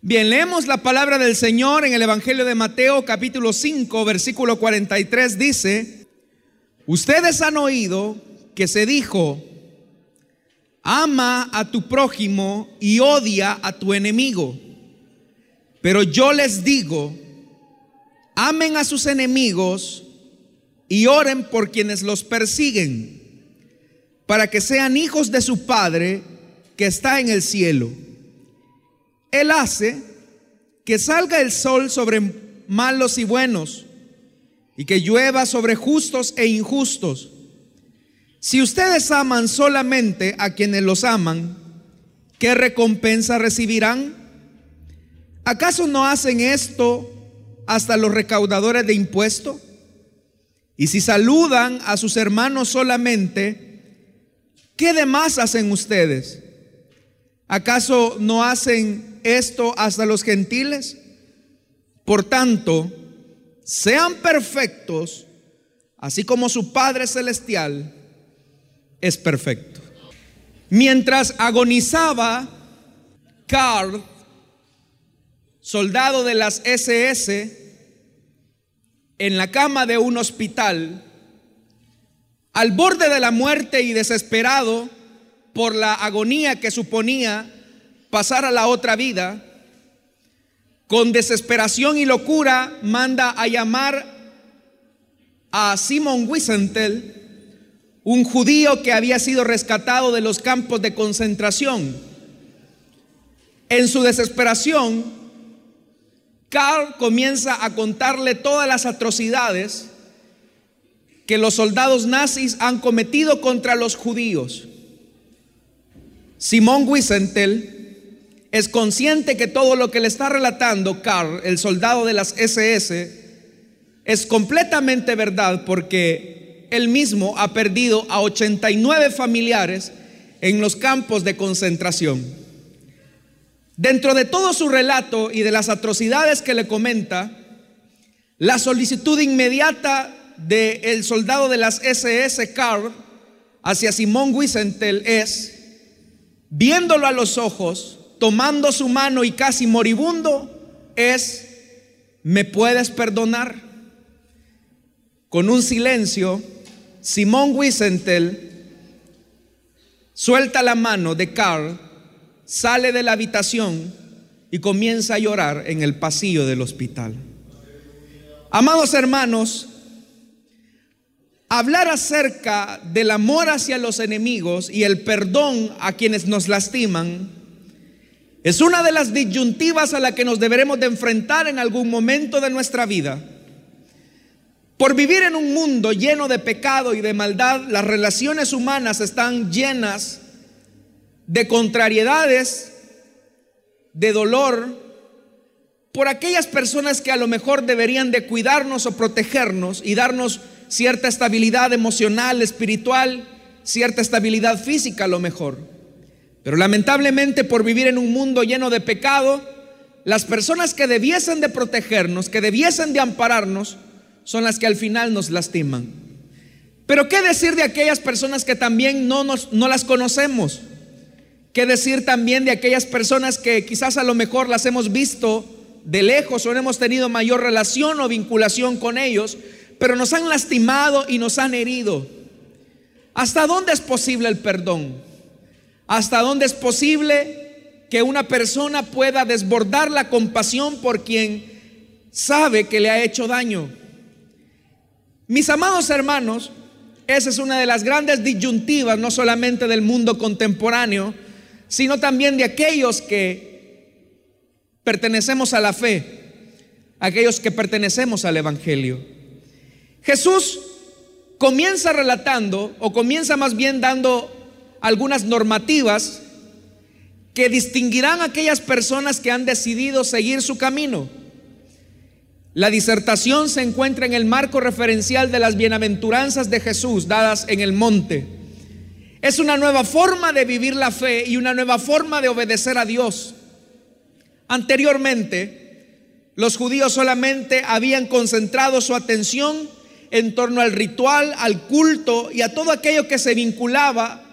Bien, leemos la palabra del Señor en el Evangelio de Mateo capítulo 5, versículo 43 dice, ustedes han oído que se dijo, ama a tu prójimo y odia a tu enemigo. Pero yo les digo, amen a sus enemigos y oren por quienes los persiguen, para que sean hijos de su Padre que está en el cielo. Él hace que salga el sol sobre malos y buenos y que llueva sobre justos e injustos. Si ustedes aman solamente a quienes los aman, ¿qué recompensa recibirán? ¿Acaso no hacen esto hasta los recaudadores de impuestos? Y si saludan a sus hermanos solamente, ¿qué demás hacen ustedes? ¿Acaso no hacen esto hasta los gentiles? Por tanto, sean perfectos, así como su Padre Celestial es perfecto. Mientras agonizaba, Carl, soldado de las SS, en la cama de un hospital, al borde de la muerte y desesperado, por la agonía que suponía pasar a la otra vida, con desesperación y locura manda a llamar a Simon Wiesenthal, un judío que había sido rescatado de los campos de concentración. En su desesperación, Carl comienza a contarle todas las atrocidades que los soldados nazis han cometido contra los judíos. Simón Wiesenthal es consciente que todo lo que le está relatando Carl, el soldado de las SS, es completamente verdad porque él mismo ha perdido a 89 familiares en los campos de concentración. Dentro de todo su relato y de las atrocidades que le comenta, la solicitud inmediata del soldado de las SS, Carl, hacia Simón Wiesenthal es viéndolo a los ojos, tomando su mano y casi moribundo, es, ¿me puedes perdonar? Con un silencio, Simón Wiesenthal suelta la mano de Carl, sale de la habitación y comienza a llorar en el pasillo del hospital. Amados hermanos, Hablar acerca del amor hacia los enemigos y el perdón a quienes nos lastiman es una de las disyuntivas a la que nos deberemos de enfrentar en algún momento de nuestra vida. Por vivir en un mundo lleno de pecado y de maldad, las relaciones humanas están llenas de contrariedades, de dolor, por aquellas personas que a lo mejor deberían de cuidarnos o protegernos y darnos cierta estabilidad emocional, espiritual, cierta estabilidad física a lo mejor. Pero lamentablemente por vivir en un mundo lleno de pecado, las personas que debiesen de protegernos, que debiesen de ampararnos, son las que al final nos lastiman. Pero ¿qué decir de aquellas personas que también no, nos, no las conocemos? ¿Qué decir también de aquellas personas que quizás a lo mejor las hemos visto de lejos o no hemos tenido mayor relación o vinculación con ellos, pero nos han lastimado y nos han herido. ¿Hasta dónde es posible el perdón? ¿Hasta dónde es posible que una persona pueda desbordar la compasión por quien sabe que le ha hecho daño? Mis amados hermanos, esa es una de las grandes disyuntivas, no solamente del mundo contemporáneo, sino también de aquellos que pertenecemos a la fe, aquellos que pertenecemos al Evangelio. Jesús comienza relatando, o comienza más bien dando algunas normativas que distinguirán a aquellas personas que han decidido seguir su camino. La disertación se encuentra en el marco referencial de las bienaventuranzas de Jesús dadas en el monte. Es una nueva forma de vivir la fe y una nueva forma de obedecer a Dios. Anteriormente, los judíos solamente habían concentrado su atención en torno al ritual, al culto y a todo aquello que se vinculaba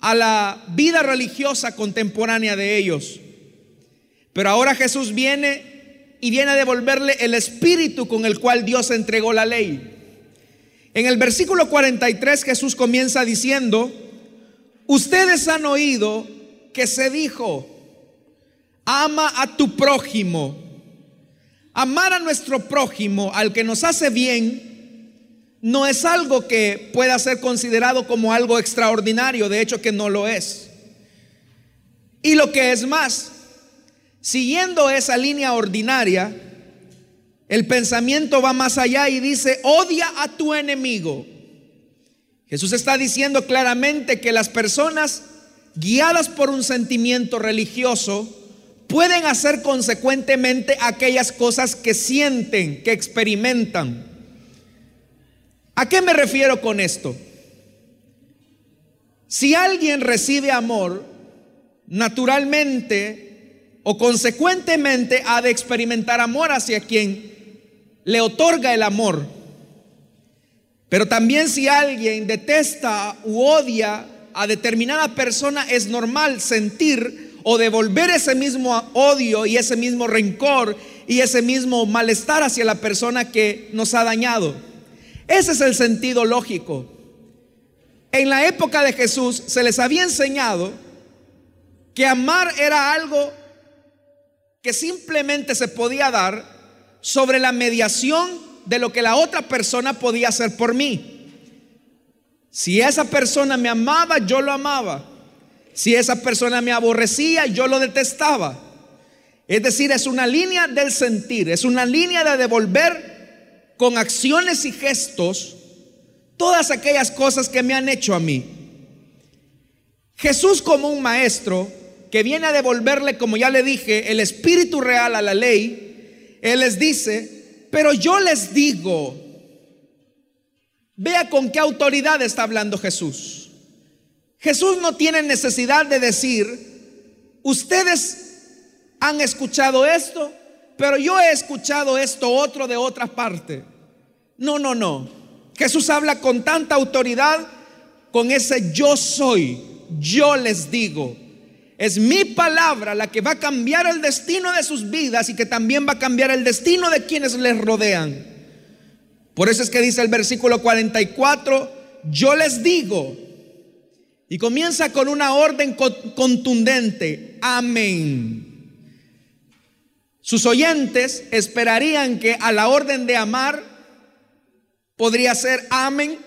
a la vida religiosa contemporánea de ellos. Pero ahora Jesús viene y viene a devolverle el espíritu con el cual Dios entregó la ley. En el versículo 43 Jesús comienza diciendo, ustedes han oído que se dijo, ama a tu prójimo. Amar a nuestro prójimo, al que nos hace bien, no es algo que pueda ser considerado como algo extraordinario, de hecho que no lo es. Y lo que es más, siguiendo esa línea ordinaria, el pensamiento va más allá y dice, odia a tu enemigo. Jesús está diciendo claramente que las personas guiadas por un sentimiento religioso pueden hacer consecuentemente aquellas cosas que sienten, que experimentan. ¿A qué me refiero con esto? Si alguien recibe amor, naturalmente o consecuentemente ha de experimentar amor hacia quien le otorga el amor. Pero también si alguien detesta u odia a determinada persona, es normal sentir o devolver ese mismo odio y ese mismo rencor y ese mismo malestar hacia la persona que nos ha dañado. Ese es el sentido lógico. En la época de Jesús se les había enseñado que amar era algo que simplemente se podía dar sobre la mediación de lo que la otra persona podía hacer por mí. Si esa persona me amaba, yo lo amaba. Si esa persona me aborrecía, yo lo detestaba. Es decir, es una línea del sentir, es una línea de devolver con acciones y gestos todas aquellas cosas que me han hecho a mí. Jesús como un maestro que viene a devolverle, como ya le dije, el espíritu real a la ley, Él les dice, pero yo les digo, vea con qué autoridad está hablando Jesús. Jesús no tiene necesidad de decir, ustedes han escuchado esto, pero yo he escuchado esto otro de otra parte. No, no, no. Jesús habla con tanta autoridad, con ese yo soy, yo les digo. Es mi palabra la que va a cambiar el destino de sus vidas y que también va a cambiar el destino de quienes les rodean. Por eso es que dice el versículo 44, yo les digo, y comienza con una orden contundente, amén. Sus oyentes esperarían que a la orden de amar podría ser amén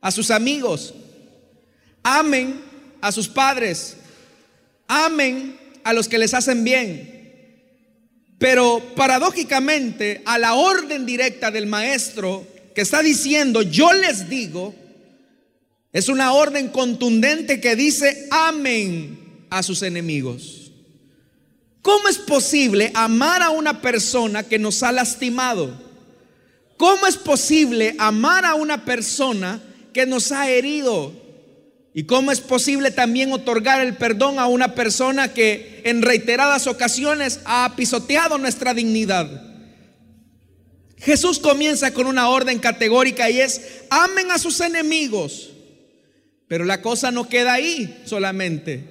a sus amigos, amén a sus padres, amen a los que les hacen bien. Pero paradójicamente, a la orden directa del maestro que está diciendo, yo les digo, es una orden contundente que dice, amen a sus enemigos. ¿Cómo es posible amar a una persona que nos ha lastimado? ¿Cómo es posible amar a una persona que nos ha herido? ¿Y cómo es posible también otorgar el perdón a una persona que en reiteradas ocasiones ha pisoteado nuestra dignidad? Jesús comienza con una orden categórica y es, amen a sus enemigos. Pero la cosa no queda ahí solamente,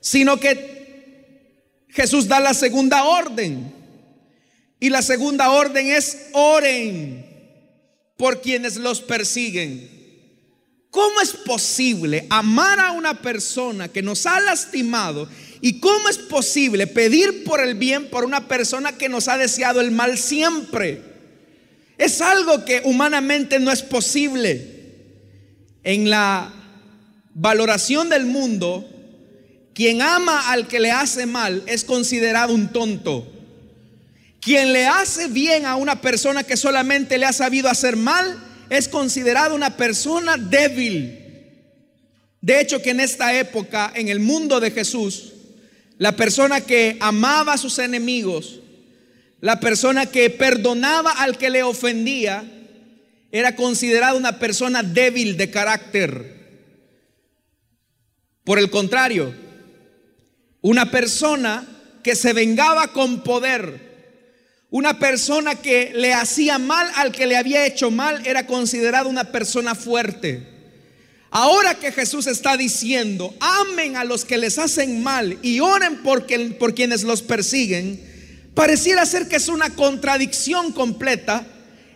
sino que Jesús da la segunda orden. Y la segunda orden es, oren por quienes los persiguen. ¿Cómo es posible amar a una persona que nos ha lastimado? ¿Y cómo es posible pedir por el bien por una persona que nos ha deseado el mal siempre? Es algo que humanamente no es posible. En la valoración del mundo, quien ama al que le hace mal es considerado un tonto. Quien le hace bien a una persona que solamente le ha sabido hacer mal es considerado una persona débil. De hecho, que en esta época, en el mundo de Jesús, la persona que amaba a sus enemigos, la persona que perdonaba al que le ofendía, era considerada una persona débil de carácter. Por el contrario, una persona que se vengaba con poder, una persona que le hacía mal al que le había hecho mal era considerada una persona fuerte. Ahora que Jesús está diciendo, amen a los que les hacen mal y oren por, por quienes los persiguen, pareciera ser que es una contradicción completa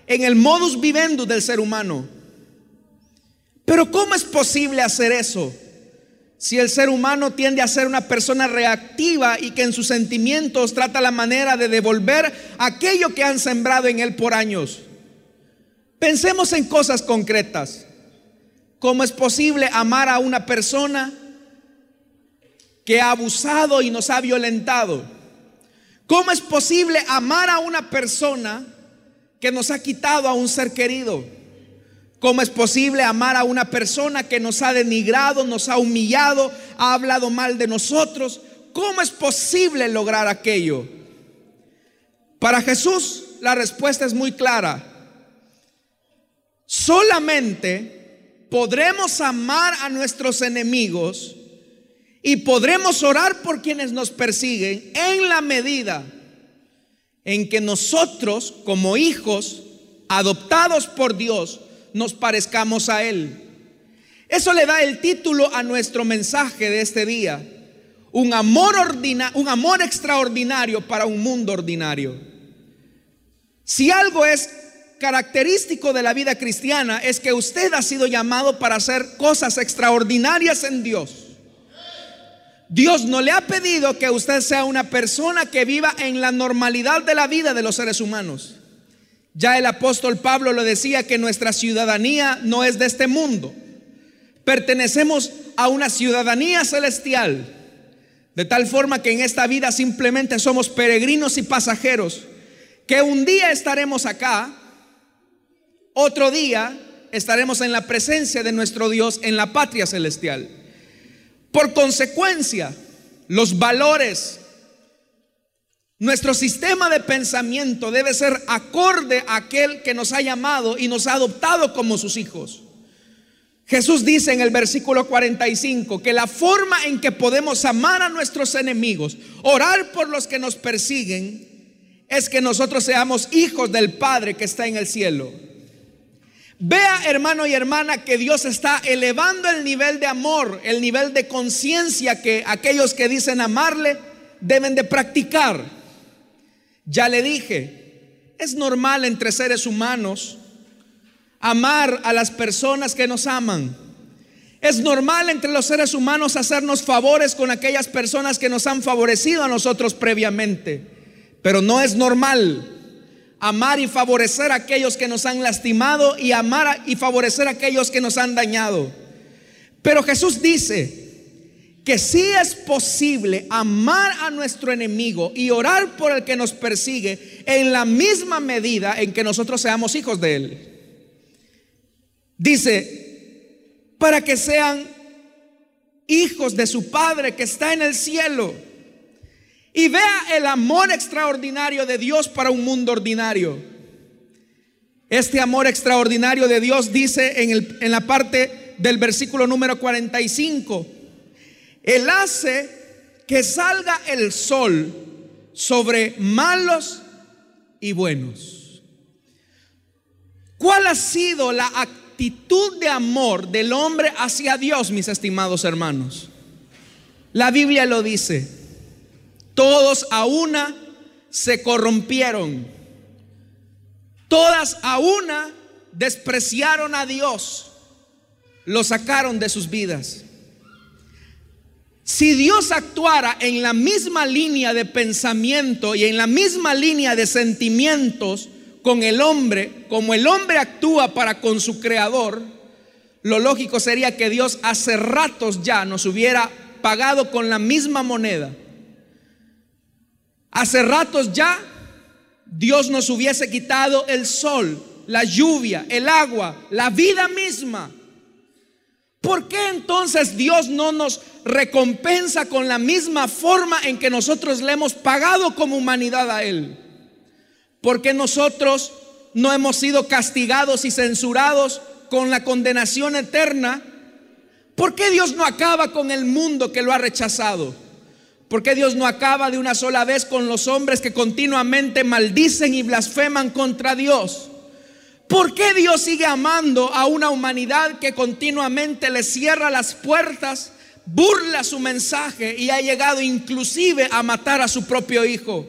en el modus vivendi del ser humano. Pero ¿cómo es posible hacer eso? Si el ser humano tiende a ser una persona reactiva y que en sus sentimientos trata la manera de devolver aquello que han sembrado en él por años. Pensemos en cosas concretas. ¿Cómo es posible amar a una persona que ha abusado y nos ha violentado? ¿Cómo es posible amar a una persona que nos ha quitado a un ser querido? ¿Cómo es posible amar a una persona que nos ha denigrado, nos ha humillado, ha hablado mal de nosotros? ¿Cómo es posible lograr aquello? Para Jesús la respuesta es muy clara. Solamente podremos amar a nuestros enemigos y podremos orar por quienes nos persiguen en la medida en que nosotros como hijos adoptados por Dios nos parezcamos a Él. Eso le da el título a nuestro mensaje de este día. Un amor, un amor extraordinario para un mundo ordinario. Si algo es característico de la vida cristiana es que usted ha sido llamado para hacer cosas extraordinarias en Dios. Dios no le ha pedido que usted sea una persona que viva en la normalidad de la vida de los seres humanos. Ya el apóstol Pablo lo decía que nuestra ciudadanía no es de este mundo. Pertenecemos a una ciudadanía celestial. De tal forma que en esta vida simplemente somos peregrinos y pasajeros. Que un día estaremos acá otro día estaremos en la presencia de nuestro Dios en la patria celestial. Por consecuencia, los valores, nuestro sistema de pensamiento debe ser acorde a aquel que nos ha llamado y nos ha adoptado como sus hijos. Jesús dice en el versículo 45 que la forma en que podemos amar a nuestros enemigos, orar por los que nos persiguen, es que nosotros seamos hijos del Padre que está en el cielo. Vea, hermano y hermana, que Dios está elevando el nivel de amor, el nivel de conciencia que aquellos que dicen amarle deben de practicar. Ya le dije, es normal entre seres humanos amar a las personas que nos aman. Es normal entre los seres humanos hacernos favores con aquellas personas que nos han favorecido a nosotros previamente. Pero no es normal amar y favorecer a aquellos que nos han lastimado y amar y favorecer a aquellos que nos han dañado. Pero Jesús dice que sí es posible amar a nuestro enemigo y orar por el que nos persigue en la misma medida en que nosotros seamos hijos de él. Dice, para que sean hijos de su Padre que está en el cielo. Y vea el amor extraordinario de Dios para un mundo ordinario. Este amor extraordinario de Dios dice en, en la parte del versículo número 45, Él hace que salga el sol sobre malos y buenos. ¿Cuál ha sido la actitud de amor del hombre hacia Dios, mis estimados hermanos? La Biblia lo dice. Todos a una se corrompieron. Todas a una despreciaron a Dios. Lo sacaron de sus vidas. Si Dios actuara en la misma línea de pensamiento y en la misma línea de sentimientos con el hombre, como el hombre actúa para con su creador, lo lógico sería que Dios hace ratos ya nos hubiera pagado con la misma moneda. Hace ratos ya Dios nos hubiese quitado el sol, la lluvia, el agua, la vida misma. ¿Por qué entonces Dios no nos recompensa con la misma forma en que nosotros le hemos pagado como humanidad a Él? Porque nosotros no hemos sido castigados y censurados con la condenación eterna? ¿Por qué Dios no acaba con el mundo que lo ha rechazado? ¿Por qué Dios no acaba de una sola vez con los hombres que continuamente maldicen y blasfeman contra Dios? ¿Por qué Dios sigue amando a una humanidad que continuamente le cierra las puertas, burla su mensaje y ha llegado inclusive a matar a su propio hijo?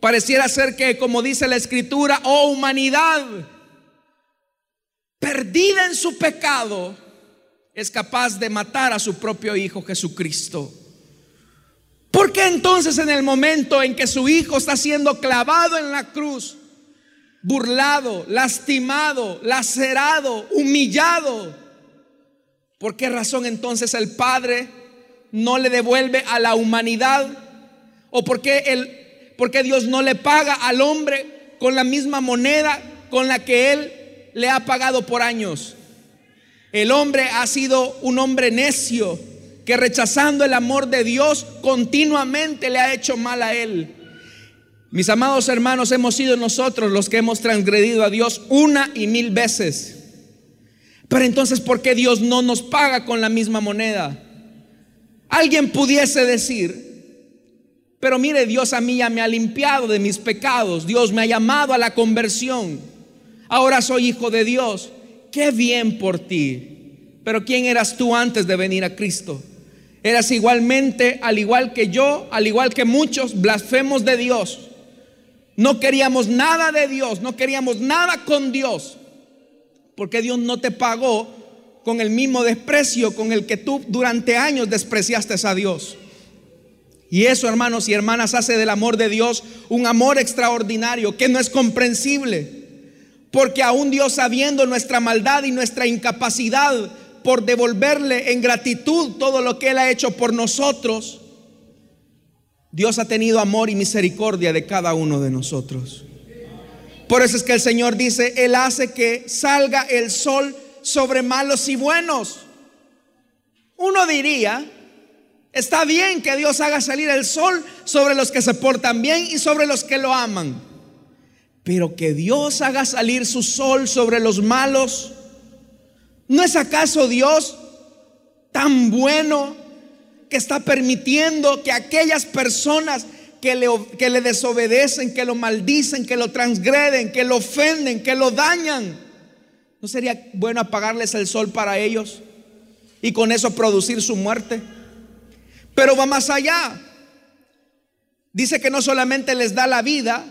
Pareciera ser que, como dice la escritura, oh humanidad, perdida en su pecado, es capaz de matar a su propio hijo Jesucristo. ¿Por qué entonces en el momento en que su hijo está siendo clavado en la cruz, burlado, lastimado, lacerado, humillado, por qué razón entonces el Padre no le devuelve a la humanidad? ¿O por qué, el, por qué Dios no le paga al hombre con la misma moneda con la que Él le ha pagado por años? El hombre ha sido un hombre necio que rechazando el amor de Dios continuamente le ha hecho mal a él. Mis amados hermanos, hemos sido nosotros los que hemos transgredido a Dios una y mil veces. Pero entonces, ¿por qué Dios no nos paga con la misma moneda? Alguien pudiese decir, pero mire, Dios a mí ya me ha limpiado de mis pecados, Dios me ha llamado a la conversión, ahora soy hijo de Dios, qué bien por ti. Pero ¿quién eras tú antes de venir a Cristo? Eras igualmente, al igual que yo, al igual que muchos, blasfemos de Dios. No queríamos nada de Dios, no queríamos nada con Dios, porque Dios no te pagó con el mismo desprecio con el que tú durante años despreciaste a Dios. Y eso, hermanos y hermanas, hace del amor de Dios un amor extraordinario que no es comprensible. Porque aún Dios sabiendo nuestra maldad y nuestra incapacidad por devolverle en gratitud todo lo que Él ha hecho por nosotros, Dios ha tenido amor y misericordia de cada uno de nosotros. Por eso es que el Señor dice, Él hace que salga el sol sobre malos y buenos. Uno diría, está bien que Dios haga salir el sol sobre los que se portan bien y sobre los que lo aman. Pero que Dios haga salir su sol sobre los malos ¿No es acaso Dios tan bueno que está permitiendo que aquellas personas que le, que le, desobedecen, que lo maldicen, que lo transgreden, que lo ofenden, que lo dañan, ¿no sería bueno apagarles el sol para ellos y con eso producir su muerte? Pero va más allá. Dice que no solamente les da la vida,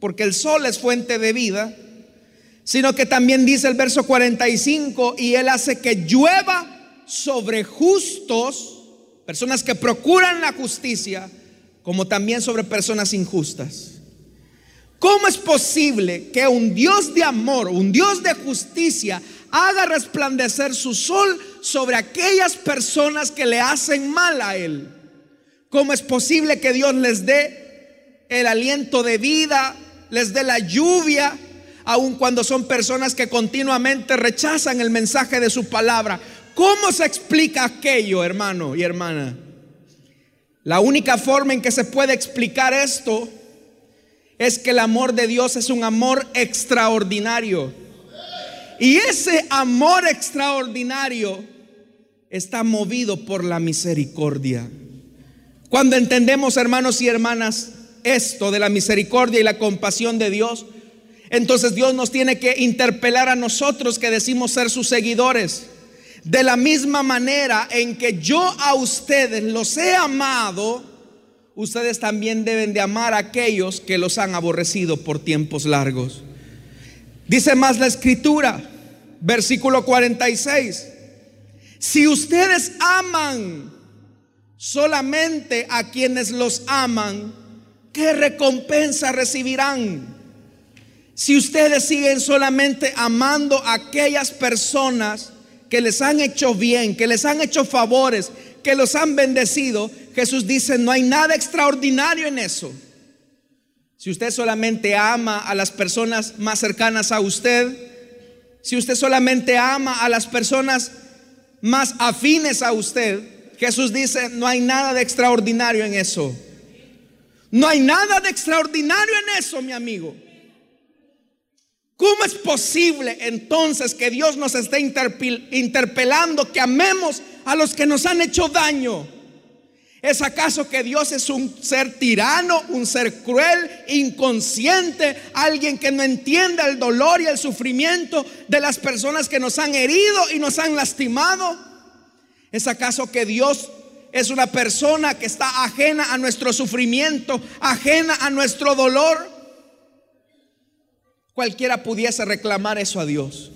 porque el sol es fuente de vida, sino que también dice el verso 45, y Él hace que llueva sobre justos, personas que procuran la justicia, como también sobre personas injustas. ¿Cómo es posible que un Dios de amor, un Dios de justicia, haga resplandecer su sol sobre aquellas personas que le hacen mal a Él? ¿Cómo es posible que Dios les dé el aliento de vida, les dé la lluvia, aun cuando son personas que continuamente rechazan el mensaje de su palabra. ¿Cómo se explica aquello, hermano y hermana? La única forma en que se puede explicar esto es que el amor de Dios es un amor extraordinario. Y ese amor extraordinario está movido por la misericordia. Cuando entendemos, hermanos y hermanas, esto de la misericordia y la compasión de Dios, entonces Dios nos tiene que interpelar a nosotros que decimos ser sus seguidores. De la misma manera en que yo a ustedes los he amado, ustedes también deben de amar a aquellos que los han aborrecido por tiempos largos. Dice más la escritura, versículo 46. Si ustedes aman solamente a quienes los aman, ¿qué recompensa recibirán? Si ustedes siguen solamente amando a aquellas personas que les han hecho bien, que les han hecho favores, que los han bendecido, Jesús dice, no hay nada extraordinario en eso. Si usted solamente ama a las personas más cercanas a usted, si usted solamente ama a las personas más afines a usted, Jesús dice, no hay nada de extraordinario en eso. No hay nada de extraordinario en eso, mi amigo. ¿Cómo es posible entonces que Dios nos esté interpelando que amemos a los que nos han hecho daño? ¿Es acaso que Dios es un ser tirano, un ser cruel, inconsciente, alguien que no entiende el dolor y el sufrimiento de las personas que nos han herido y nos han lastimado? ¿Es acaso que Dios es una persona que está ajena a nuestro sufrimiento, ajena a nuestro dolor? Cualquiera pudiese reclamar eso a Dios.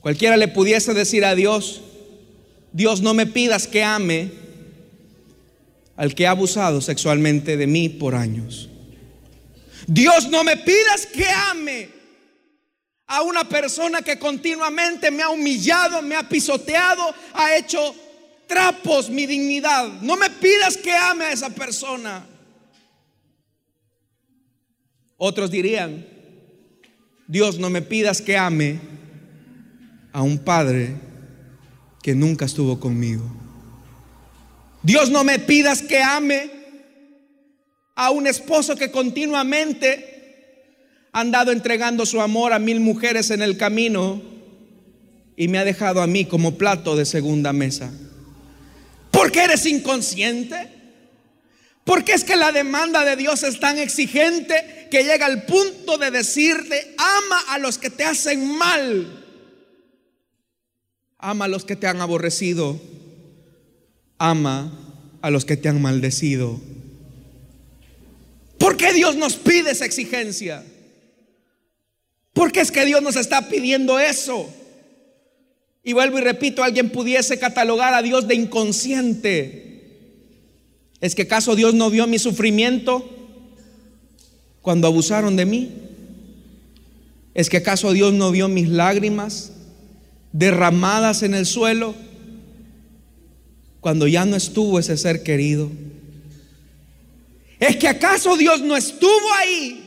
Cualquiera le pudiese decir a Dios, Dios no me pidas que ame al que ha abusado sexualmente de mí por años. Dios no me pidas que ame a una persona que continuamente me ha humillado, me ha pisoteado, ha hecho trapos mi dignidad. No me pidas que ame a esa persona. Otros dirían, Dios no me pidas que ame a un padre que nunca estuvo conmigo. Dios no me pidas que ame a un esposo que continuamente ha andado entregando su amor a mil mujeres en el camino y me ha dejado a mí como plato de segunda mesa. ¿Por qué eres inconsciente? Porque es que la demanda de Dios es tan exigente que llega al punto de decirte, ama a los que te hacen mal, ama a los que te han aborrecido ama a los que te han maldecido. ¿Por qué Dios nos pide esa exigencia? ¿Por qué es que Dios nos está pidiendo eso? Y vuelvo y repito, alguien pudiese catalogar a Dios de inconsciente. ¿Es que acaso Dios no vio mi sufrimiento cuando abusaron de mí? ¿Es que acaso Dios no vio mis lágrimas derramadas en el suelo? cuando ya no estuvo ese ser querido? ¿Es que acaso Dios no estuvo ahí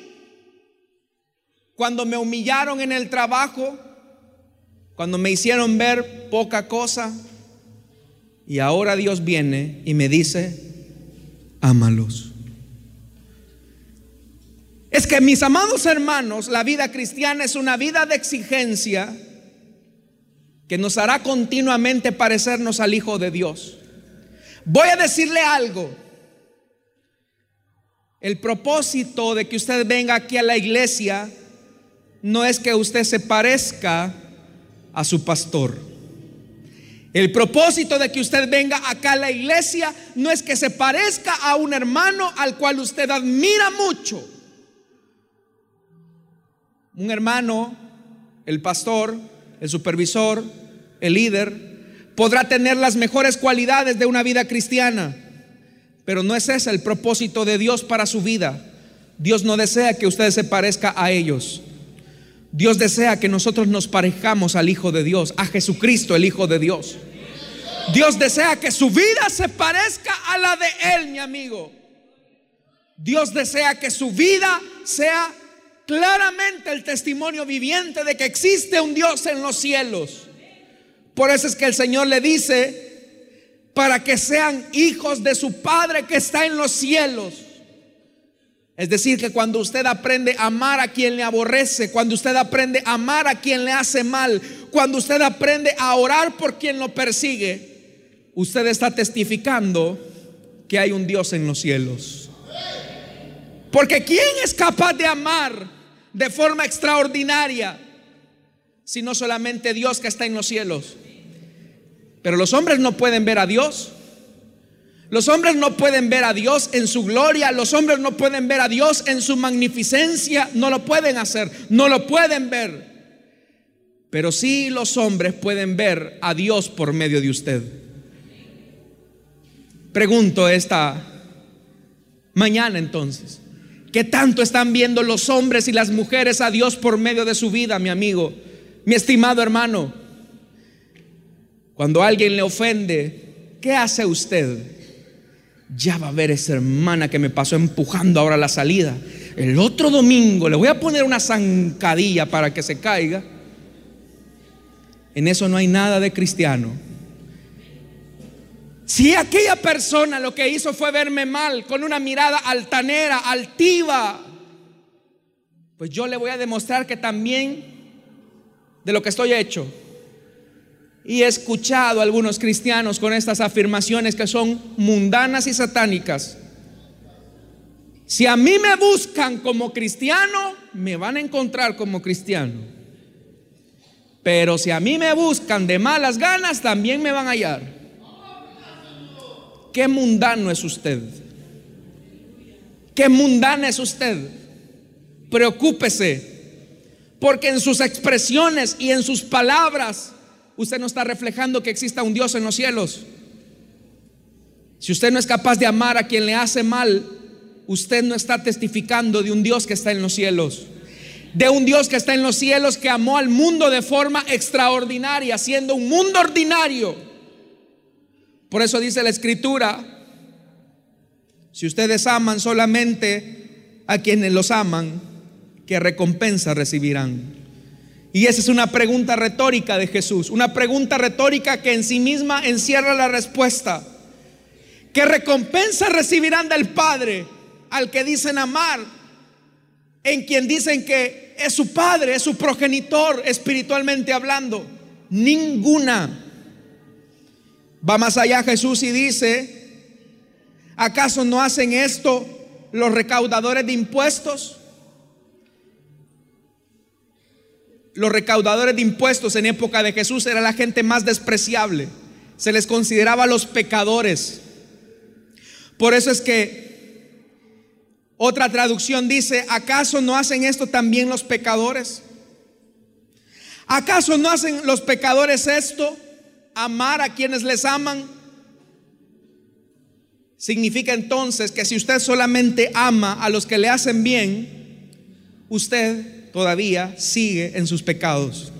cuando me humillaron en el trabajo? Cuando me hicieron ver poca cosa. Y ahora Dios viene y me dice, ámalos. Es que mis amados hermanos, la vida cristiana es una vida de exigencia que nos hará continuamente parecernos al Hijo de Dios. Voy a decirle algo. El propósito de que usted venga aquí a la iglesia no es que usted se parezca a su pastor. El propósito de que usted venga acá a la iglesia no es que se parezca a un hermano al cual usted admira mucho. Un hermano, el pastor, el supervisor, el líder, podrá tener las mejores cualidades de una vida cristiana, pero no es ese el propósito de Dios para su vida. Dios no desea que usted se parezca a ellos. Dios desea que nosotros nos parezcamos al Hijo de Dios, a Jesucristo, el Hijo de Dios. Dios desea que su vida se parezca a la de Él, mi amigo. Dios desea que su vida sea claramente el testimonio viviente de que existe un Dios en los cielos. Por eso es que el Señor le dice, para que sean hijos de su Padre que está en los cielos. Es decir, que cuando usted aprende a amar a quien le aborrece, cuando usted aprende a amar a quien le hace mal, cuando usted aprende a orar por quien lo persigue, usted está testificando que hay un Dios en los cielos. Porque ¿quién es capaz de amar de forma extraordinaria si no solamente Dios que está en los cielos? Pero los hombres no pueden ver a Dios. Los hombres no pueden ver a Dios en su gloria, los hombres no pueden ver a Dios en su magnificencia, no lo pueden hacer, no lo pueden ver. Pero sí los hombres pueden ver a Dios por medio de usted. Pregunto esta mañana entonces, ¿qué tanto están viendo los hombres y las mujeres a Dios por medio de su vida, mi amigo, mi estimado hermano? Cuando alguien le ofende, ¿qué hace usted? Ya va a ver esa hermana que me pasó empujando ahora la salida. El otro domingo le voy a poner una zancadilla para que se caiga. En eso no hay nada de cristiano. Si aquella persona lo que hizo fue verme mal, con una mirada altanera, altiva, pues yo le voy a demostrar que también de lo que estoy hecho Y he escuchado a algunos cristianos con estas afirmaciones que son mundanas y satánicas. Si a mí me buscan como cristiano, me van a encontrar como cristiano. Pero si a mí me buscan de malas ganas, también me van a hallar. ¿Qué mundano es usted? ¿Qué mundana es usted? Preocúpese, porque en sus expresiones y en sus palabras usted no está reflejando que exista un Dios en los cielos. Si usted no es capaz de amar a quien le hace mal, usted no está testificando de un Dios que está en los cielos. De un Dios que está en los cielos que amó al mundo de forma extraordinaria, siendo un mundo ordinario. Por eso dice la escritura, si ustedes aman solamente a quienes los aman, ¿qué recompensa recibirán? Y esa es una pregunta retórica de Jesús, una pregunta retórica que en sí misma encierra la respuesta. ¿Qué recompensa recibirán del Padre al que dicen amar, en quien dicen que es su Padre, es su progenitor espiritualmente hablando? Ninguna. Va más allá Jesús y dice, ¿acaso no hacen esto los recaudadores de impuestos? Los recaudadores de impuestos en época de Jesús era la gente más despreciable. Se les consideraba los pecadores. Por eso es que otra traducción dice, ¿acaso no hacen esto también los pecadores? ¿Acaso no hacen los pecadores esto? Amar a quienes les aman. Significa entonces que si usted solamente ama a los que le hacen bien, usted todavía sigue en sus pecados.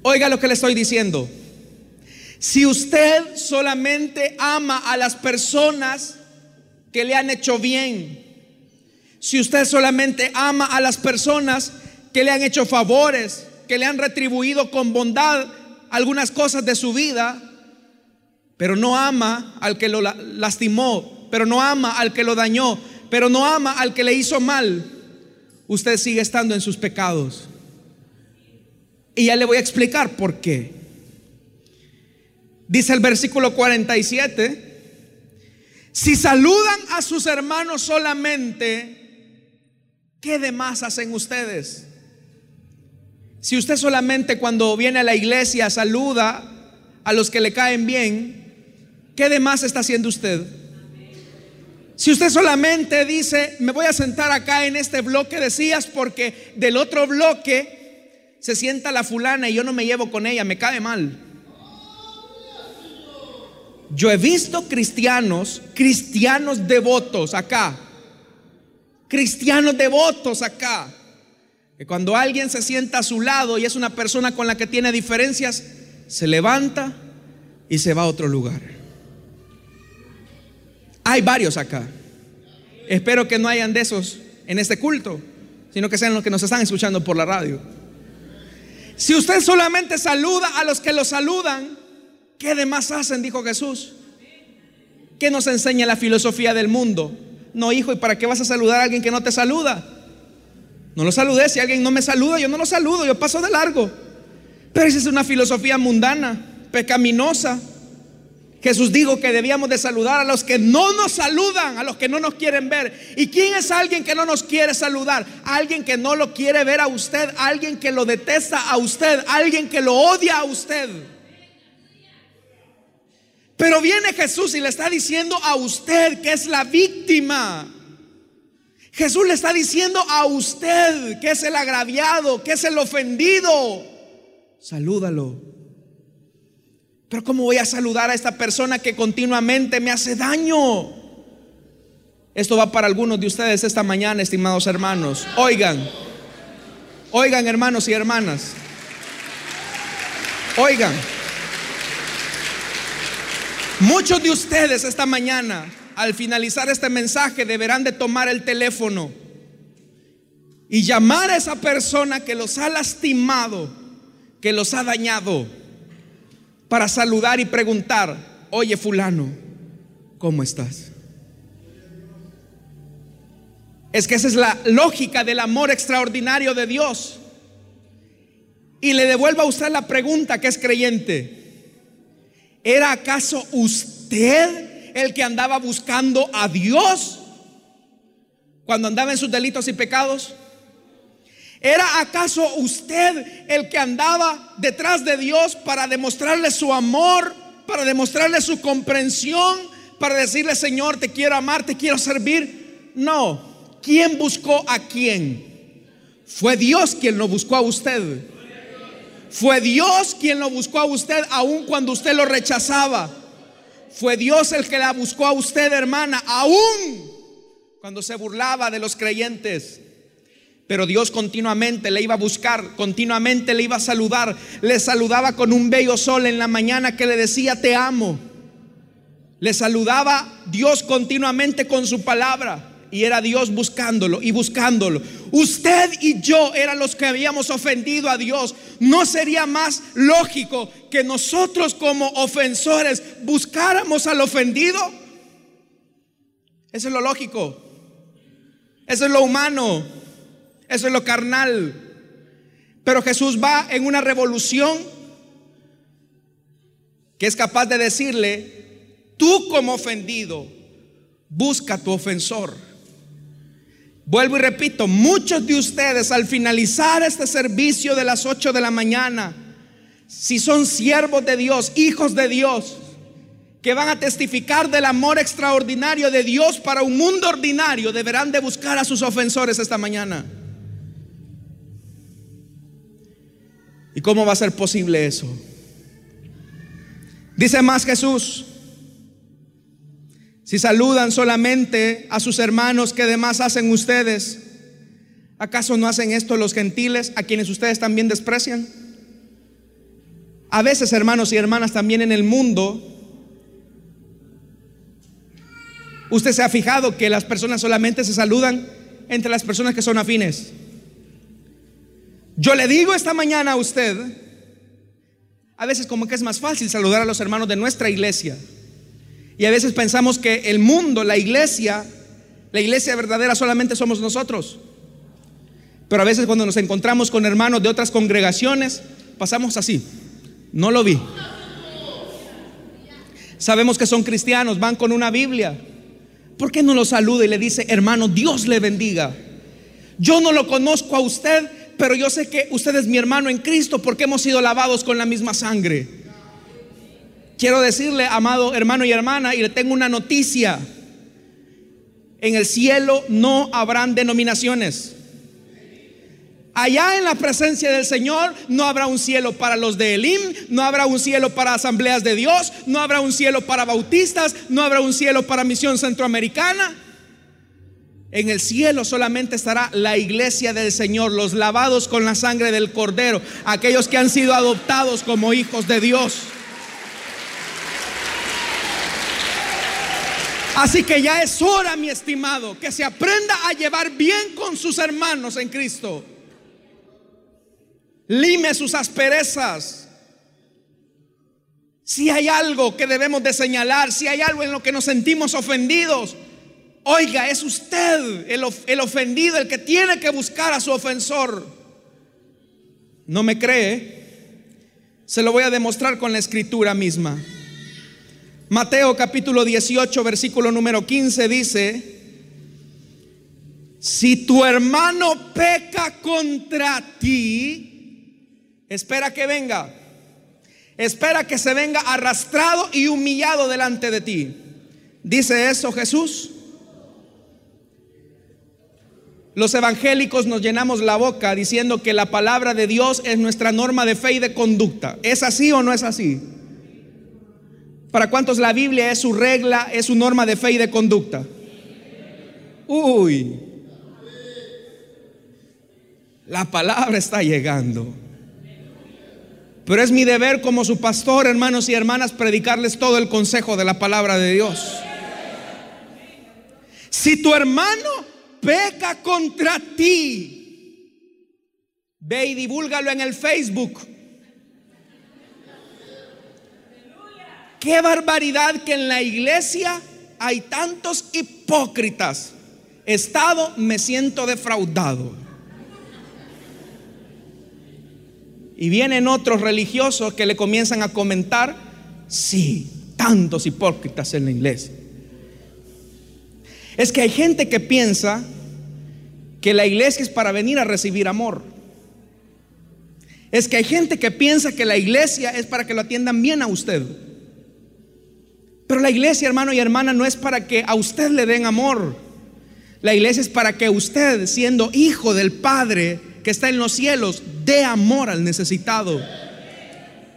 Oiga lo que le estoy diciendo. Si usted solamente ama a las personas que le han hecho bien, si usted solamente ama a las personas que le han hecho favores, que le han retribuido con bondad algunas cosas de su vida, pero no ama al que lo lastimó, pero no ama al que lo dañó, pero no ama al que le hizo mal, usted sigue estando en sus pecados. Y ya le voy a explicar por qué. Dice el versículo 47, si saludan a sus hermanos solamente, ¿qué demás hacen ustedes? Si usted solamente cuando viene a la iglesia saluda a los que le caen bien, ¿qué demás está haciendo usted? Si usted solamente dice, me voy a sentar acá en este bloque de porque del otro bloque se sienta la fulana y yo no me llevo con ella, me cae mal. Yo he visto cristianos, cristianos devotos acá, cristianos devotos acá, que cuando alguien se sienta a su lado y es una persona con la que tiene diferencias, se levanta y se va a otro lugar. Hay varios acá. Espero que no hayan de esos en este culto, sino que sean los que nos están escuchando por la radio. Si usted solamente saluda a los que lo saludan, ¿qué demás hacen? Dijo Jesús. ¿Qué nos enseña la filosofía del mundo? No, hijo, ¿y para qué vas a saludar a alguien que no te saluda? No lo saludé. Si alguien no me saluda, yo no lo saludo, yo paso de largo. Pero esa es una filosofía mundana, pecaminosa, Jesús dijo que debíamos de saludar a los que no nos saludan, a los que no nos quieren ver. ¿Y quién es alguien que no nos quiere saludar? Alguien que no lo quiere ver a usted, alguien que lo detesta a usted, alguien que lo odia a usted. Pero viene Jesús y le está diciendo a usted que es la víctima. Jesús le está diciendo a usted que es el agraviado, que es el ofendido. Salúdalo. Pero ¿cómo voy a saludar a esta persona que continuamente me hace daño? Esto va para algunos de ustedes esta mañana, estimados hermanos. Oigan, oigan hermanos y hermanas. Oigan, muchos de ustedes esta mañana, al finalizar este mensaje, deberán de tomar el teléfono y llamar a esa persona que los ha lastimado, que los ha dañado para saludar y preguntar, oye fulano, ¿cómo estás? Es que esa es la lógica del amor extraordinario de Dios. Y le devuelvo a usted la pregunta que es creyente. ¿Era acaso usted el que andaba buscando a Dios cuando andaba en sus delitos y pecados? ¿Era acaso usted el que andaba detrás de Dios para demostrarle su amor, para demostrarle su comprensión, para decirle, Señor, te quiero amar, te quiero servir? No. ¿Quién buscó a quién? Fue Dios quien lo buscó a usted. Fue Dios quien lo buscó a usted aun cuando usted lo rechazaba. Fue Dios el que la buscó a usted, hermana, aún cuando se burlaba de los creyentes. Pero Dios continuamente le iba a buscar, continuamente le iba a saludar. Le saludaba con un bello sol en la mañana que le decía, te amo. Le saludaba Dios continuamente con su palabra. Y era Dios buscándolo y buscándolo. Usted y yo eran los que habíamos ofendido a Dios. ¿No sería más lógico que nosotros como ofensores buscáramos al ofendido? Eso es lo lógico. Eso es lo humano. Eso es lo carnal. Pero Jesús va en una revolución que es capaz de decirle, tú como ofendido, busca a tu ofensor. Vuelvo y repito, muchos de ustedes al finalizar este servicio de las 8 de la mañana, si son siervos de Dios, hijos de Dios, que van a testificar del amor extraordinario de Dios para un mundo ordinario, deberán de buscar a sus ofensores esta mañana. ¿Y cómo va a ser posible eso? Dice más Jesús, si saludan solamente a sus hermanos, ¿qué demás hacen ustedes? ¿Acaso no hacen esto los gentiles a quienes ustedes también desprecian? A veces, hermanos y hermanas, también en el mundo, usted se ha fijado que las personas solamente se saludan entre las personas que son afines. Yo le digo esta mañana a usted, a veces como que es más fácil saludar a los hermanos de nuestra iglesia. Y a veces pensamos que el mundo, la iglesia, la iglesia verdadera solamente somos nosotros. Pero a veces cuando nos encontramos con hermanos de otras congregaciones, pasamos así. No lo vi. Sabemos que son cristianos, van con una Biblia. ¿Por qué no lo saluda y le dice, hermano, Dios le bendiga? Yo no lo conozco a usted, pero yo sé que usted es mi hermano en Cristo porque hemos sido lavados con la misma sangre. Quiero decirle, amado hermano y hermana, y le tengo una noticia. En el cielo no habrán denominaciones. Allá en la presencia del Señor no habrá un cielo para los de Elim, no habrá un cielo para asambleas de Dios, no habrá un cielo para bautistas, no habrá un cielo para misión centroamericana. En el cielo solamente estará la iglesia del Señor, los lavados con la sangre del Cordero, aquellos que han sido adoptados como hijos de Dios. Así que ya es hora, mi estimado, que se aprenda a llevar bien con sus hermanos en Cristo. Lime sus asperezas. Si hay algo que debemos de señalar, si hay algo en lo que nos sentimos ofendidos, Oiga, es usted el, ofendido, el que tiene que buscar a su ofensor. ¿No me cree? Se lo voy a demostrar con la escritura misma. Mateo capítulo 18, versículo número 15 dice, si tu hermano peca contra ti, espera que venga. Espera que se venga arrastrado y humillado delante de ti. ¿Dice eso Jesús? Los evangélicos nos llenamos la boca diciendo que la palabra de Dios es nuestra norma de fe y de conducta. ¿Es así o no es así? ¿Para cuántos la Biblia es su regla, es su norma de fe y de conducta? Uy, la palabra está llegando. Pero es mi deber como su pastor, hermanos y hermanas, predicarles todo el consejo de la palabra de Dios. Si tu hermano peca contra ti, ve y divúlgalo en el Facebook. Qué barbaridad que en la iglesia hay tantos hipócritas. Estado, me siento defraudado. Y vienen otros religiosos que le comienzan a comentar, sí, tantos hipócritas en la iglesia. Es que hay gente que piensa que la iglesia es para venir a recibir amor. Es que hay gente que piensa que la iglesia es para que lo atiendan bien a usted. Pero la iglesia, hermano y hermana, no es para que a usted le den amor. La iglesia es para que usted, siendo hijo del Padre que está en los cielos, dé amor al necesitado.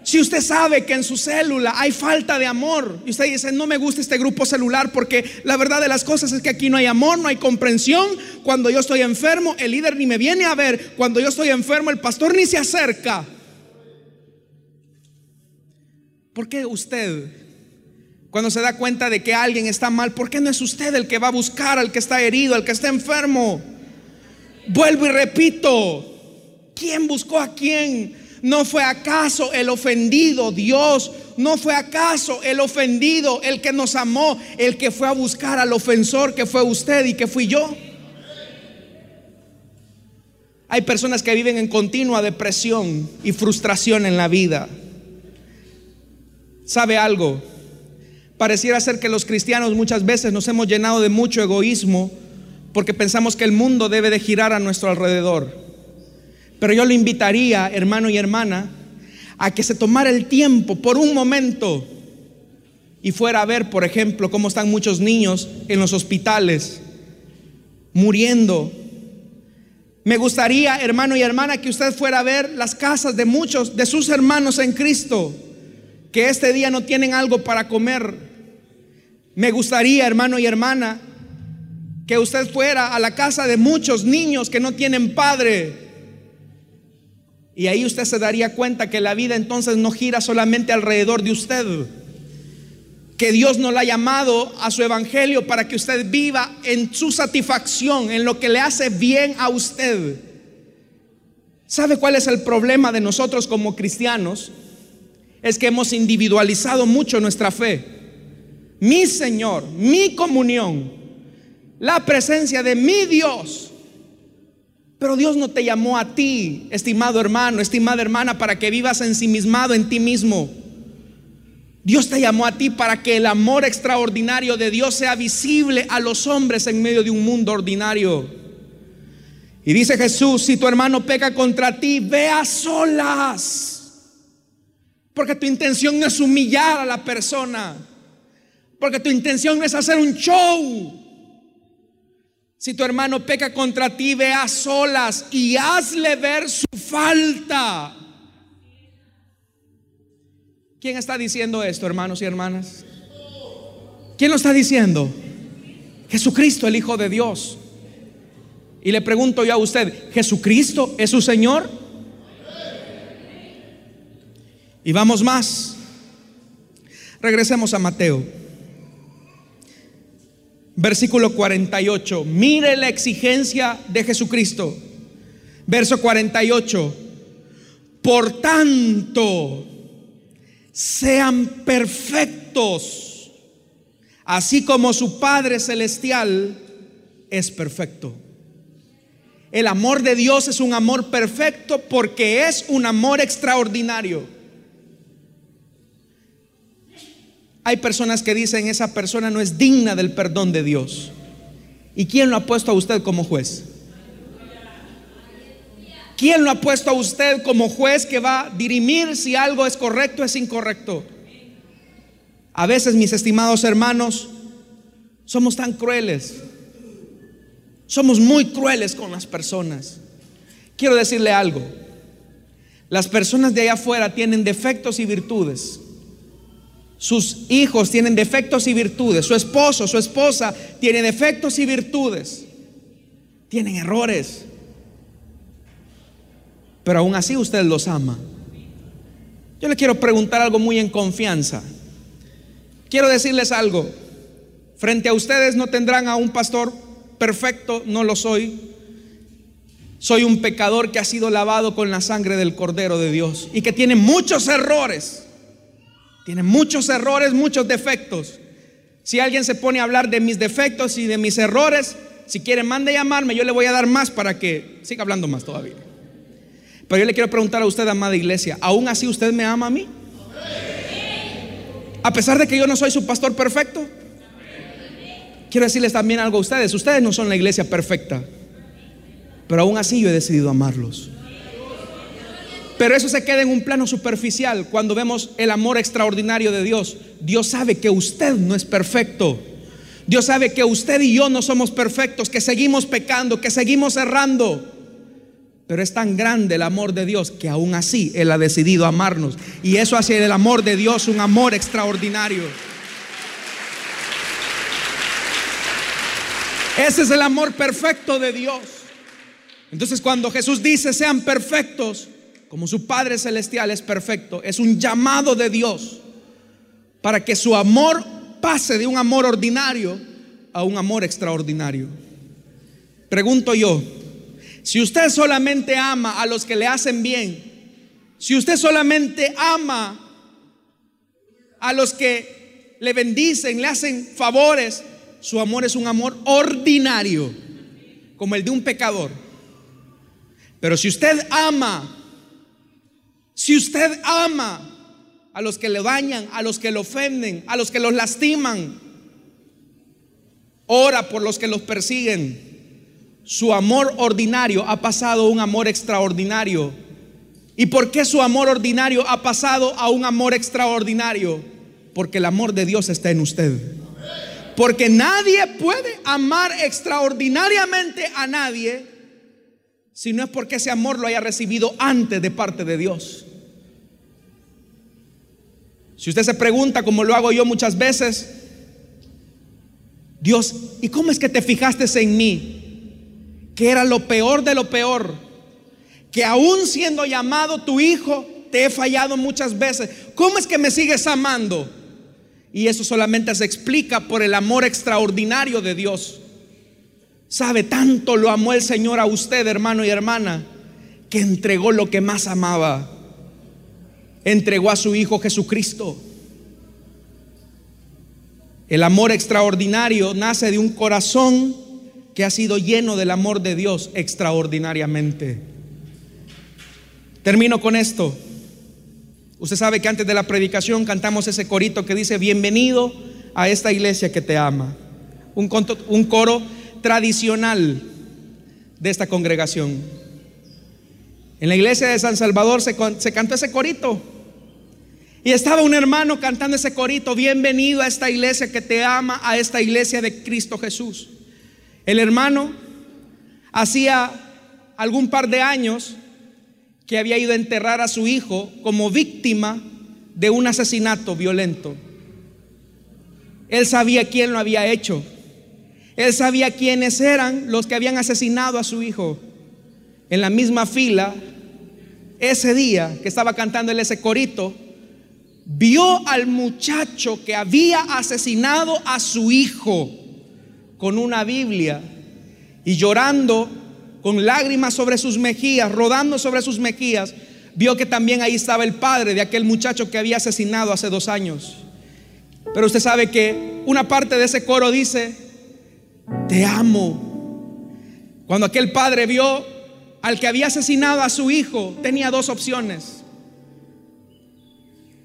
Si usted sabe que en su célula hay falta de amor y usted dice, no me gusta este grupo celular porque la verdad de las cosas es que aquí no hay amor, no hay comprensión. Cuando yo estoy enfermo, el líder ni me viene a ver. Cuando yo estoy enfermo, el pastor ni se acerca. ¿Por qué usted, cuando se da cuenta de que alguien está mal, por qué no es usted el que va a buscar al que está herido, al que está enfermo? Vuelvo y repito, ¿quién buscó a quién? ¿No fue acaso el ofendido Dios? ¿No fue acaso el ofendido el que nos amó, el que fue a buscar al ofensor que fue usted y que fui yo? Hay personas que viven en continua depresión y frustración en la vida. ¿Sabe algo? Pareciera ser que los cristianos muchas veces nos hemos llenado de mucho egoísmo porque pensamos que el mundo debe de girar a nuestro alrededor. Pero yo le invitaría, hermano y hermana, a que se tomara el tiempo por un momento y fuera a ver, por ejemplo, cómo están muchos niños en los hospitales muriendo. Me gustaría, hermano y hermana, que usted fuera a ver las casas de muchos de sus hermanos en Cristo que este día no tienen algo para comer. Me gustaría, hermano y hermana, que usted fuera a la casa de muchos niños que no tienen padre y ahí usted se daría cuenta que la vida entonces no gira solamente alrededor de usted. Que Dios no la ha llamado a su evangelio para que usted viva en su satisfacción, en lo que le hace bien a usted. ¿Sabe cuál es el problema de nosotros como cristianos? Es que hemos individualizado mucho nuestra fe. Mi Señor, mi comunión, la presencia de mi Dios pero Dios no te llamó a ti, estimado hermano, estimada hermana, para que vivas ensimismado en ti mismo. Dios te llamó a ti para que el amor extraordinario de Dios sea visible a los hombres en medio de un mundo ordinario. Y dice Jesús, si tu hermano peca contra ti, ve a solas. Porque tu intención no es humillar a la persona. Porque tu intención es hacer un show. Si tu hermano peca contra ti, ve a solas y hazle ver su falta. ¿Quién está diciendo esto, hermanos y hermanas? ¿Quién lo está diciendo? Jesucristo, el Hijo de Dios. Y le pregunto yo a usted, ¿Jesucristo es su Señor? Y vamos más. Regresemos a Mateo. Versículo 48. Mire la exigencia de Jesucristo. Verso 48. Por tanto, sean perfectos, así como su Padre Celestial es perfecto. El amor de Dios es un amor perfecto porque es un amor extraordinario. Hay personas que dicen esa persona no es digna del perdón de Dios. ¿Y quién lo ha puesto a usted como juez? ¿Quién lo ha puesto a usted como juez que va a dirimir si algo es correcto o es incorrecto? A veces, mis estimados hermanos, somos tan crueles. Somos muy crueles con las personas. Quiero decirle algo. Las personas de allá afuera tienen defectos y virtudes. Sus hijos tienen defectos y virtudes. Su esposo, su esposa tiene defectos y virtudes. Tienen errores. Pero aún así usted los ama. Yo le quiero preguntar algo muy en confianza. Quiero decirles algo. Frente a ustedes no tendrán a un pastor perfecto, no lo soy. Soy un pecador que ha sido lavado con la sangre del Cordero de Dios y que tiene muchos errores. Tiene muchos errores, muchos defectos. Si alguien se pone a hablar de mis defectos y de mis errores, si quiere, mande llamarme, yo le voy a dar más para que siga hablando más todavía. Pero yo le quiero preguntar a usted, amada iglesia, ¿aún así usted me ama a mí? A pesar de que yo no soy su pastor perfecto. Quiero decirles también algo a ustedes. Ustedes no son la iglesia perfecta. Pero aún así yo he decidido amarlos. Pero eso se queda en un plano superficial cuando vemos el amor extraordinario de Dios. Dios sabe que usted no es perfecto. Dios sabe que usted y yo no somos perfectos, que seguimos pecando, que seguimos errando. Pero es tan grande el amor de Dios que aún así Él ha decidido amarnos. Y eso hace el amor de Dios un amor extraordinario. Ese es el amor perfecto de Dios. Entonces cuando Jesús dice sean perfectos, como su Padre Celestial es perfecto, es un llamado de Dios para que su amor pase de un amor ordinario a un amor extraordinario. Pregunto yo, si usted solamente ama a los que le hacen bien, si usted solamente ama a los que le bendicen, le hacen favores, su amor es un amor ordinario, como el de un pecador. Pero si usted ama, si usted ama a los que le dañan, a los que le ofenden, a los que los lastiman. Ora por los que los persiguen. Su amor ordinario ha pasado a un amor extraordinario. ¿Y por qué su amor ordinario ha pasado a un amor extraordinario? Porque el amor de Dios está en usted. Porque nadie puede amar extraordinariamente a nadie si no es porque ese amor lo haya recibido antes de parte de Dios. Si usted se pregunta, como lo hago yo muchas veces, Dios, ¿y cómo es que te fijaste en mí? Que era lo peor de lo peor. Que aún siendo llamado tu hijo, te he fallado muchas veces. ¿Cómo es que me sigues amando? Y eso solamente se explica por el amor extraordinario de Dios. Sabe, tanto lo amó el Señor a usted, hermano y hermana, que entregó lo que más amaba entregó a su Hijo Jesucristo. El amor extraordinario nace de un corazón que ha sido lleno del amor de Dios extraordinariamente. Termino con esto. Usted sabe que antes de la predicación cantamos ese corito que dice, bienvenido a esta iglesia que te ama. Un, coro tradicional de esta congregación. En la iglesia de San Salvador se, cantó ese corito. Y estaba un hermano cantando ese corito, bienvenido a esta iglesia que te ama, a esta iglesia de Cristo Jesús. El hermano hacía algún par de años que había ido a enterrar a su hijo como víctima de un asesinato violento. Él sabía quién lo había hecho. Él sabía quiénes eran los que habían asesinado a su hijo. En la misma fila, ese día que estaba cantando él ese corito, vio al muchacho que había asesinado a su hijo con una Biblia y llorando con lágrimas sobre sus mejillas, rodando sobre sus mejillas, vio que también ahí estaba el padre de aquel muchacho que había asesinado hace dos años. Pero usted sabe que una parte de ese coro dice, te amo. Cuando aquel padre vio al que había asesinado a su hijo, tenía dos opciones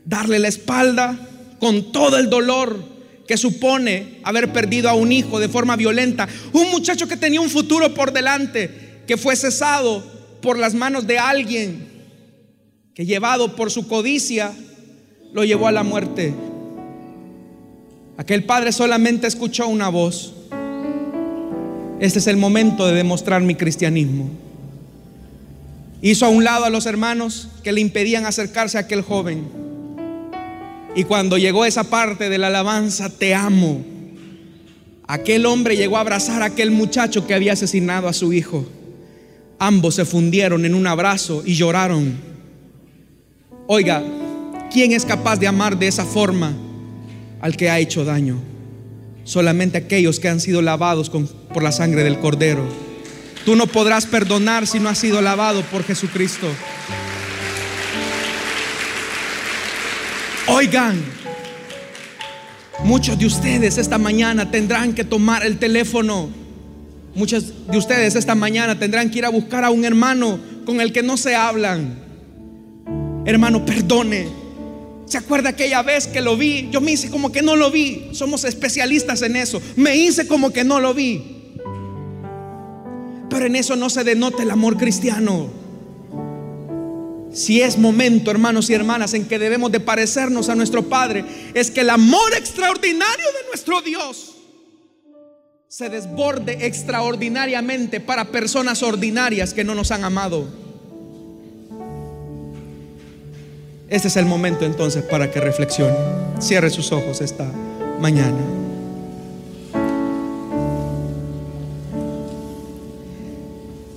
darle la espalda con todo el dolor que supone haber perdido a un hijo de forma violenta. Un muchacho que tenía un futuro por delante, que fue cesado por las manos de alguien, que llevado por su codicia, lo llevó a la muerte. Aquel padre solamente escuchó una voz. Este es el momento de demostrar mi cristianismo. Hizo a un lado a los hermanos que le impedían acercarse a aquel joven y cuando llegó esa parte de la alabanza, te amo, aquel hombre llegó a abrazar a aquel muchacho que había asesinado a su hijo. Ambos se fundieron en un abrazo y lloraron. Oiga, ¿quién es capaz de amar de esa forma al que ha hecho daño? Solamente aquellos que han sido lavados por la sangre del cordero. Tú no podrás perdonar si no has sido lavado por Jesucristo. Oigan, muchos de ustedes esta mañana tendrán que tomar el teléfono. Muchos de ustedes esta mañana tendrán que ir a buscar a un hermano con el que no se hablan. Hermano, perdone. ¿Se acuerda aquella vez que lo vi? Yo me hice como que no lo vi. Somos especialistas en eso. Me hice como que no lo vi. Pero en eso no se denota el amor cristiano. Si es momento, hermanos y hermanas, en que debemos de parecernos a nuestro Padre, es que el amor extraordinario de nuestro Dios se desborde extraordinariamente para personas ordinarias que no nos han amado. Este es el momento entonces para que reflexione. Cierre sus ojos esta mañana.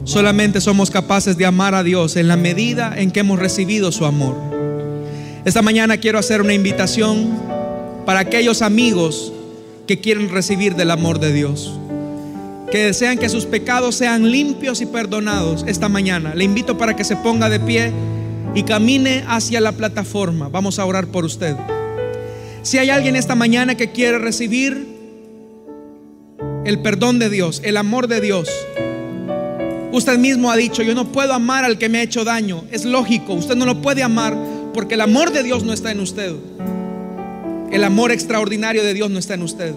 Solamente somos capaces de amar a Dios en la medida en que hemos recibido su amor. Esta mañana quiero hacer una invitación para aquellos amigos que quieren recibir del amor de Dios, que desean que sus pecados sean limpios y perdonados esta mañana. Le invito para que se ponga de pie y camine hacia la plataforma. Vamos a orar por usted. Si hay alguien esta mañana que quiere recibir el perdón de Dios, el amor de Dios, usted mismo ha dicho, yo no puedo amar al que me ha hecho daño. Es lógico, usted no lo puede amar porque el amor de Dios no está en usted. El amor extraordinario de Dios no está en usted.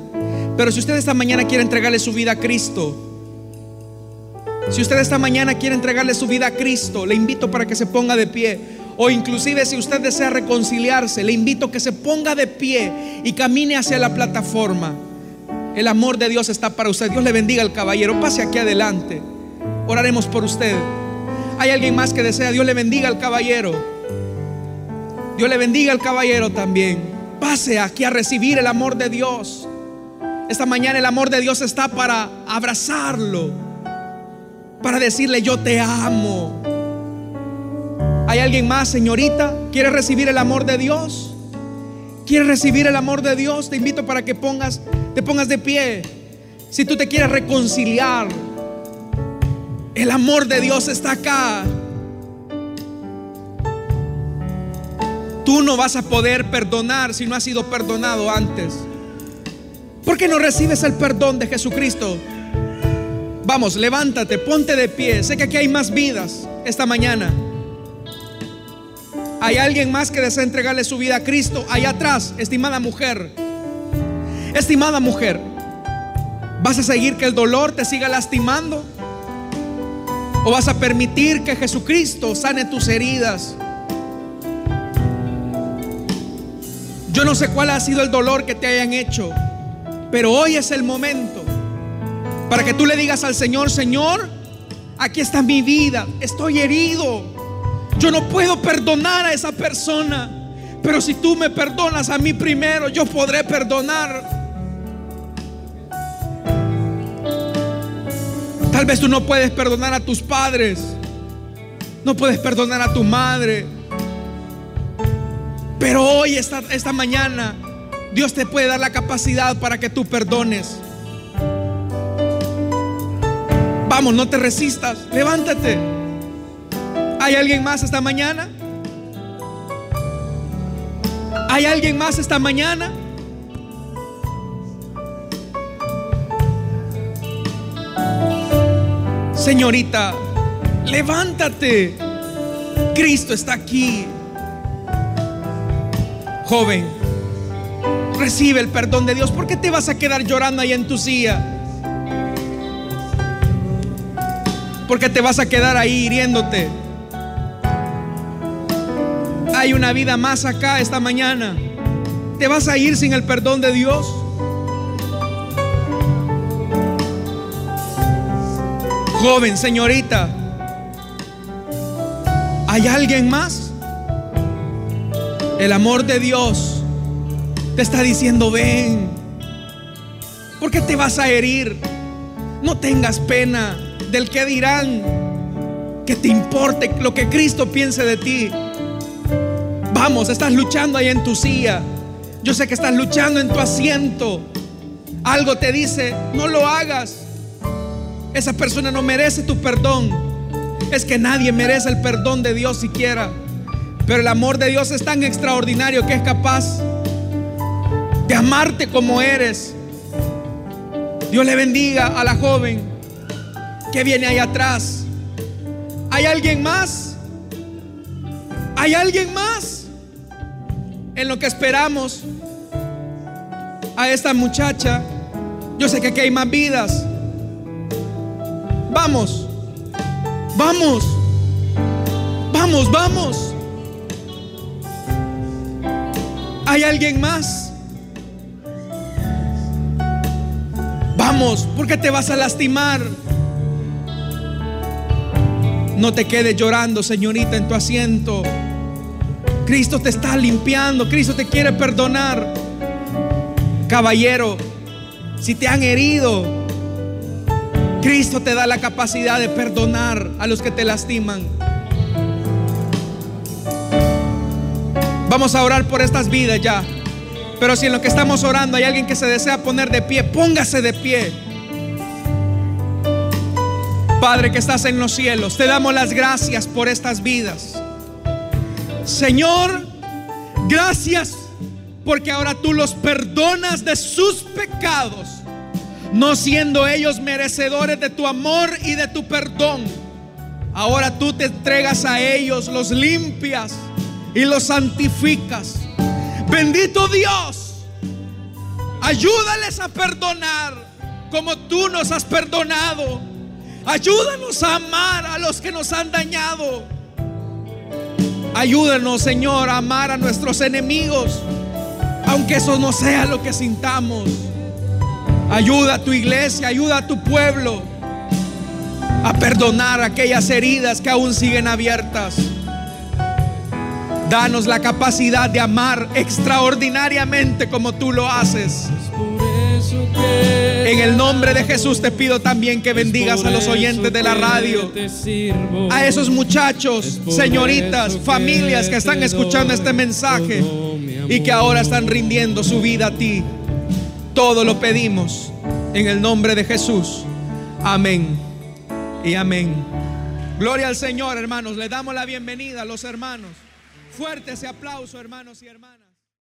Pero si usted esta mañana quiere entregarle su vida a Cristo, si usted esta mañana quiere entregarle su vida a Cristo, le invito para que se ponga de pie. O inclusive si usted desea reconciliarse, le invito a que se ponga de pie y camine hacia la plataforma. El amor de Dios está para usted. Dios le bendiga al caballero. Pase aquí adelante. Oraremos por usted. Hay alguien más que desea. Dios le bendiga al caballero. Dios le bendiga al caballero también. Pase aquí a recibir el amor de Dios. Esta mañana el amor de Dios está para abrazarlo, para decirle yo te amo. ¿Hay alguien más, señorita? ¿Quiere recibir el amor de Dios? ¿Quieres recibir el amor de Dios? Te invito para que pongas, te pongas de pie. Si tú te quieres reconciliar, el amor de Dios está acá. Tú no vas a poder perdonar si no has sido perdonado antes. ¿Por qué no recibes el perdón de Jesucristo? Vamos, levántate, ponte de pie. Sé que aquí hay más vidas esta mañana. Hay alguien más que desea entregarle su vida a Cristo. Allá atrás, estimada mujer. Estimada mujer, ¿vas a seguir que el dolor te siga lastimando? ¿O vas a permitir que Jesucristo sane tus heridas? Yo no sé cuál ha sido el dolor que te hayan hecho, pero hoy es el momento para que tú le digas al Señor, Señor, aquí está mi vida, estoy herido, yo no puedo perdonar a esa persona, pero si tú me perdonas a mí primero, yo podré perdonar. Tal vez tú no puedes perdonar a tus padres, no puedes perdonar a tu madre, pero hoy, esta, esta mañana, Dios te puede dar la capacidad para que tú perdones. Vamos, no te resistas, levántate. ¿Hay alguien más esta mañana? ¿Hay alguien más esta mañana? Señorita, levántate. Cristo está aquí. Joven, recibe el perdón de Dios. ¿Por qué te vas a quedar llorando ahí en tu silla? ¿Por qué te vas a quedar ahí hiriéndote? Hay una vida más acá esta mañana. ¿Te vas a ir sin el perdón de Dios? Joven, señorita, ¿hay alguien más? El amor de Dios te está diciendo, ven. ¿Por qué te vas a herir? No tengas pena del que dirán. Que te importe lo que Cristo piense de ti. Vamos, estás luchando ahí en tu silla. Yo sé que estás luchando en tu asiento. Algo te dice, no lo hagas. Esa persona no merece tu perdón. Es que nadie merece el perdón de Dios siquiera. Pero el amor de Dios es tan extraordinario que es capaz de amarte como eres. Dios le bendiga a la joven que viene ahí atrás. ¿Hay alguien más? ¿Hay alguien más? En lo que esperamos a esta muchacha. Yo sé que aquí hay más vidas. Vamos, vamos, vamos, vamos. ¿Hay alguien más? Vamos, porque te vas a lastimar. No te quedes llorando, señorita, en tu asiento. Cristo te está limpiando, Cristo te quiere perdonar. Caballero, si te han herido, Cristo te da la capacidad de perdonar a los que te lastiman. Vamos a orar por estas vidas ya. Pero si en lo que estamos orando hay alguien que se desea poner de pie, póngase de pie. Padre que estás en los cielos, te damos las gracias por estas vidas. Señor, gracias porque ahora tú los perdonas de sus pecados, no siendo ellos merecedores de tu amor y de tu perdón. Ahora tú te entregas a ellos, los limpias y los santificas. Bendito Dios, ayúdales a perdonar como tú nos has perdonado. Ayúdanos a amar a los que nos han dañado. Ayúdanos, Señor, a amar a nuestros enemigos, aunque eso no sea lo que sintamos. Ayuda a tu iglesia, ayuda a tu pueblo a perdonar aquellas heridas que aún siguen abiertas. Danos la capacidad de amar extraordinariamente como tú lo haces. En el nombre de Jesús te pido también que bendigas a los oyentes de la radio, a esos muchachos, señoritas, familias que están escuchando este mensaje y que ahora están rindiendo su vida a ti. Todo lo pedimos en el nombre de Jesús. Amén y amén. Gloria al Señor, hermanos. Le damos la bienvenida a los hermanos. Fuerte ese aplauso, hermanos y hermanas.